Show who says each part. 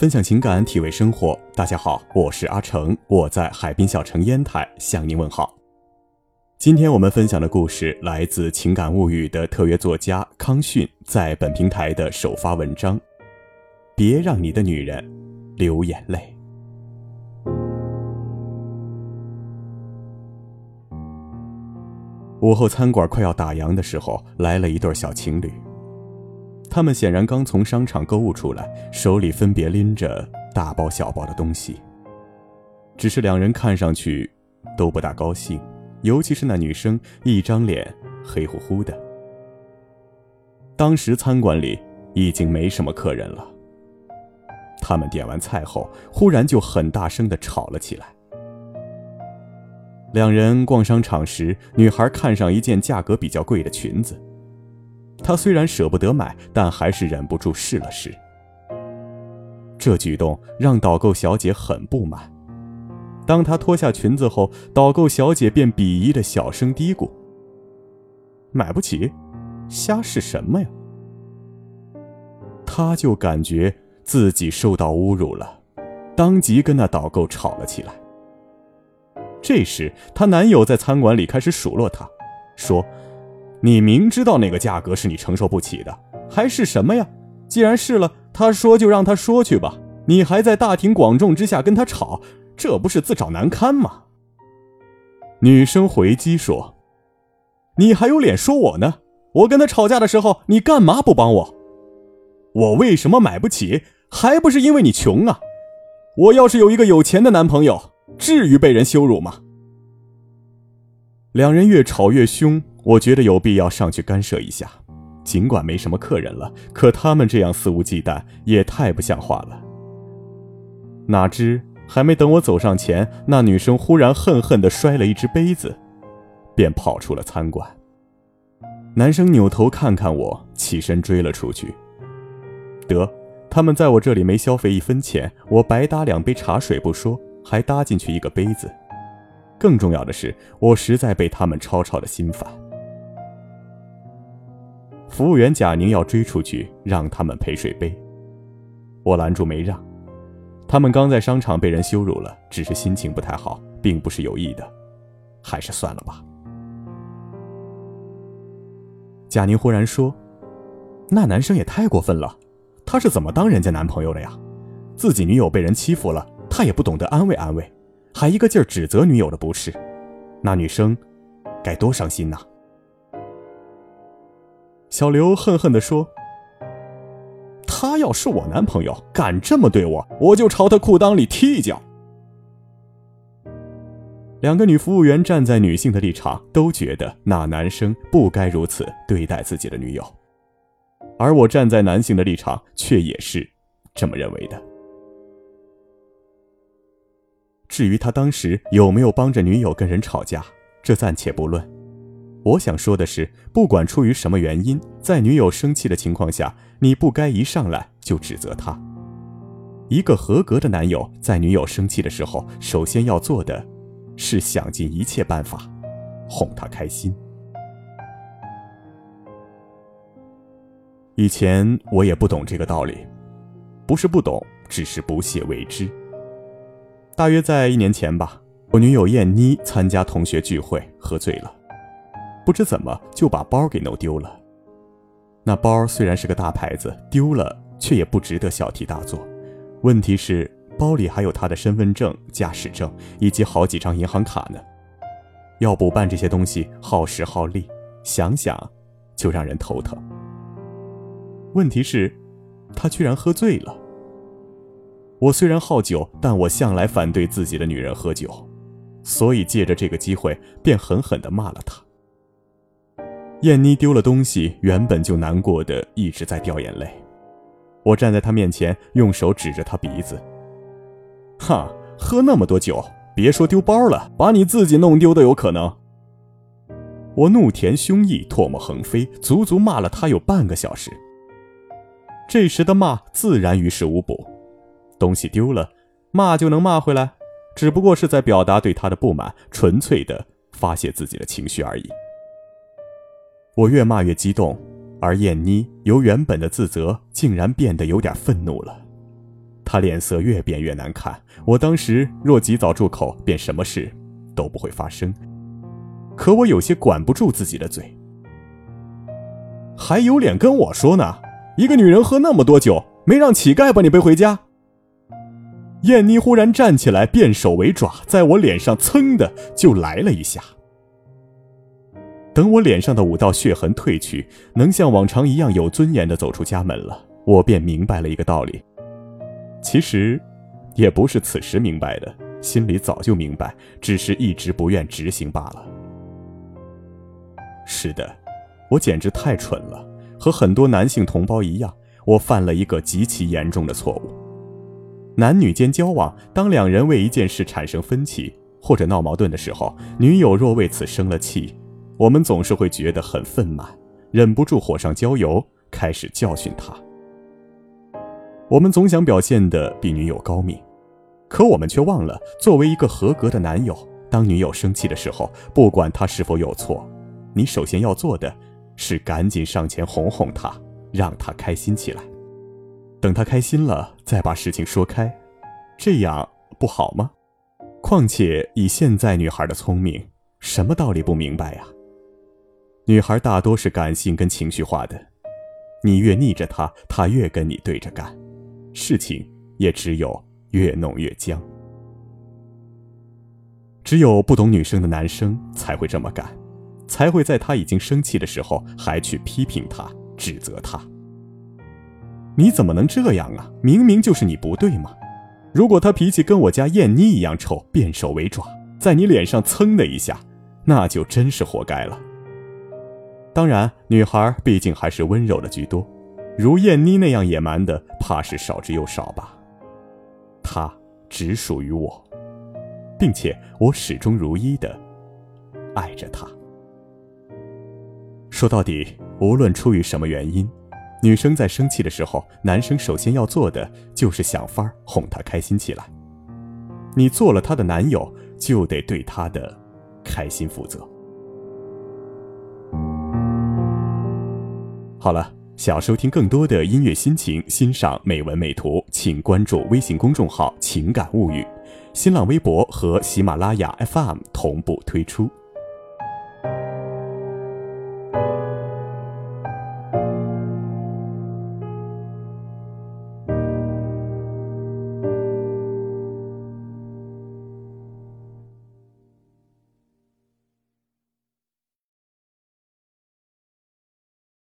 Speaker 1: 分享情感，体味生活。大家好，我是阿成，我在海滨小城烟台向您问好。今天我们分享的故事来自《情感物语》的特约作家康迅在本平台的首发文章。别让你的女人流眼泪。午后餐馆快要打烊的时候，来了一对小情侣。他们显然刚从商场购物出来，手里分别拎着大包小包的东西。只是两人看上去都不大高兴，尤其是那女生，一张脸黑乎乎的。当时餐馆里已经没什么客人了。他们点完菜后，忽然就很大声的吵了起来。两人逛商场时，女孩看上一件价格比较贵的裙子。他虽然舍不得买，但还是忍不住试了试。这举动让导购小姐很不满。当她脱下裙子后，导购小姐便鄙夷的小声嘀咕：“买不起，瞎试什么呀？”她就感觉自己受到侮辱了，当即跟那导购吵了起来。这时，她男友在餐馆里开始数落她，说。你明知道那个价格是你承受不起的，还是什么呀？既然是了，他说就让他说去吧。你还在大庭广众之下跟他吵，这不是自找难堪吗？女生回击说：“你还有脸说我呢？我跟他吵架的时候，你干嘛不帮我？我为什么买不起？还不是因为你穷啊！我要是有一个有钱的男朋友，至于被人羞辱吗？”两人越吵越凶。我觉得有必要上去干涉一下，尽管没什么客人了，可他们这样肆无忌惮也太不像话了。哪知还没等我走上前，那女生忽然恨恨地摔了一只杯子，便跑出了餐馆。男生扭头看看我，起身追了出去。得，他们在我这里没消费一分钱，我白搭两杯茶水不说，还搭进去一个杯子。更重要的是，我实在被他们吵吵的心烦。服务员贾宁要追出去，让他们赔水杯。我拦住没让。他们刚在商场被人羞辱了，只是心情不太好，并不是有意的，还是算了吧。贾宁忽然说：“那男生也太过分了，他是怎么当人家男朋友的呀？自己女友被人欺负了，他也不懂得安慰安慰，还一个劲儿指责女友的不是，那女生该多伤心呐！”小刘恨恨地说：“他要是我男朋友，敢这么对我，我就朝他裤裆里踢一脚。”两个女服务员站在女性的立场，都觉得那男生不该如此对待自己的女友，而我站在男性的立场，却也是这么认为的。至于他当时有没有帮着女友跟人吵架，这暂且不论。我想说的是，不管出于什么原因，在女友生气的情况下，你不该一上来就指责她。一个合格的男友在女友生气的时候，首先要做的，是想尽一切办法哄她开心。以前我也不懂这个道理，不是不懂，只是不屑为之。大约在一年前吧，我女友燕妮参加同学聚会，喝醉了。不知怎么就把包给弄丢了。那包虽然是个大牌子，丢了却也不值得小题大做。问题是包里还有他的身份证、驾驶证以及好几张银行卡呢。要补办这些东西耗时耗力，想想就让人头疼。问题是，他居然喝醉了。我虽然好酒，但我向来反对自己的女人喝酒，所以借着这个机会便狠狠地骂了他。燕妮丢了东西，原本就难过的一直在掉眼泪。我站在她面前，用手指着她鼻子：“哈，喝那么多酒，别说丢包了，把你自己弄丢都有可能。”我怒填胸臆，唾沫横飞，足足骂了她有半个小时。这时的骂自然于事无补，东西丢了，骂就能骂回来，只不过是在表达对她的不满，纯粹的发泄自己的情绪而已。我越骂越激动，而燕妮由原本的自责竟然变得有点愤怒了。她脸色越变越难看。我当时若及早住口，便什么事都不会发生。可我有些管不住自己的嘴，还有脸跟我说呢？一个女人喝那么多酒，没让乞丐把你背回家？燕妮忽然站起来，变手为爪，在我脸上噌的就来了一下。等我脸上的五道血痕褪去，能像往常一样有尊严的走出家门了，我便明白了一个道理。其实，也不是此时明白的，心里早就明白，只是一直不愿执行罢了。是的，我简直太蠢了，和很多男性同胞一样，我犯了一个极其严重的错误。男女间交往，当两人为一件事产生分歧或者闹矛盾的时候，女友若为此生了气。我们总是会觉得很愤满，忍不住火上浇油，开始教训他。我们总想表现的比女友高明，可我们却忘了，作为一个合格的男友，当女友生气的时候，不管她是否有错，你首先要做的是赶紧上前哄哄她，让她开心起来。等她开心了，再把事情说开，这样不好吗？况且以现在女孩的聪明，什么道理不明白呀？女孩大多是感性跟情绪化的，你越逆着她，她越跟你对着干，事情也只有越弄越僵。只有不懂女生的男生才会这么干，才会在她已经生气的时候还去批评她、指责她。你怎么能这样啊？明明就是你不对嘛！如果她脾气跟我家燕妮一样臭，变手为爪，在你脸上蹭的一下，那就真是活该了。当然，女孩毕竟还是温柔的居多，如燕妮那样野蛮的，怕是少之又少吧。她只属于我，并且我始终如一的爱着她。说到底，无论出于什么原因，女生在生气的时候，男生首先要做的就是想法哄她开心起来。你做了她的男友，就得对她的开心负责。好了，想要收听更多的音乐心情，欣赏美文美图，请关注微信公众号“情感物语”，新浪微博和喜马拉雅 FM 同步推出。